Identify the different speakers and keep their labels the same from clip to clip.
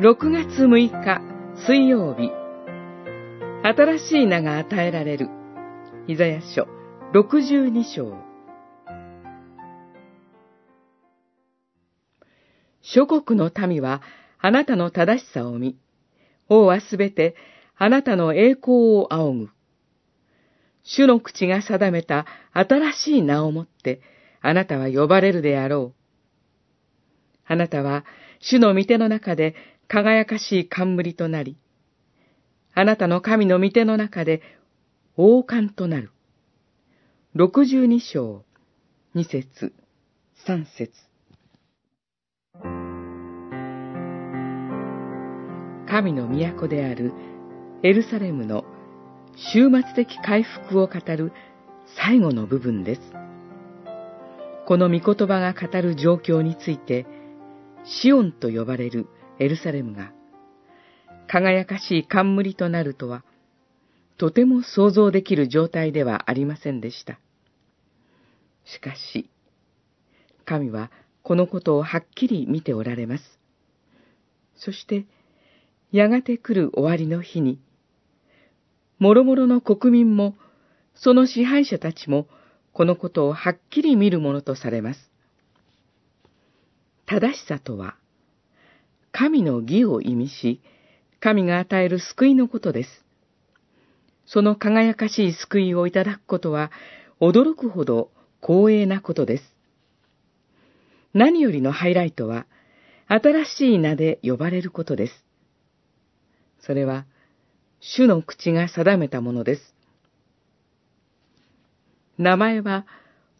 Speaker 1: 6月6日水曜日新しい名が与えられるイザヤ書62章諸国の民はあなたの正しさを見、王はすべてあなたの栄光を仰ぐ。主の口が定めた新しい名をもって、あなたは呼ばれるであろう。あなたは主の御手の中で輝かしい冠となり、あなたの神の御手の中で王冠となる。六十二章、二節、三節。神の都であるエルサレムの終末的回復を語る最後の部分です。この御言葉が語る状況について、シオンと呼ばれるエルサレムが、輝かしい冠となるとは、とても想像できる状態ではありませんでした。しかし、神はこのことをはっきり見ておられます。そして、やがて来る終わりの日に、諸々の国民も、その支配者たちも、このことをはっきり見るものとされます。正しさとは、神の義を意味し、神が与える救いのことです。その輝かしい救いをいただくことは、驚くほど光栄なことです。何よりのハイライトは、新しい名で呼ばれることです。それは、主の口が定めたものです。名前は、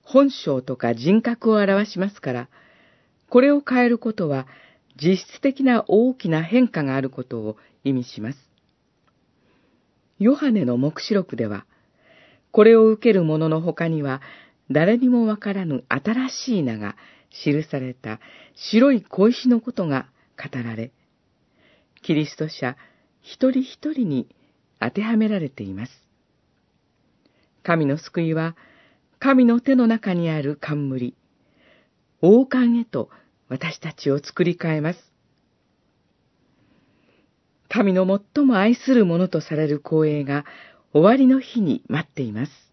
Speaker 1: 本性とか人格を表しますから、これを変えることは、実質的な大きな変化があることを意味します。ヨハネの目視録では、これを受ける者の他には、誰にもわからぬ新しい名が記された白い小石のことが語られ、キリスト者一人一人に当てはめられています。神の救いは、神の手の中にある冠、王冠へと私たちを作り変えます。神の最も愛するものとされる光栄が終わりの日に待っています。